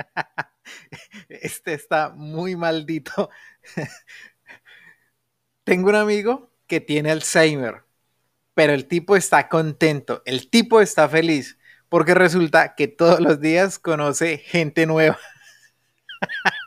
Este está muy maldito. Tengo un amigo que tiene Alzheimer, pero el tipo está contento, el tipo está feliz, porque resulta que todos los días conoce gente nueva.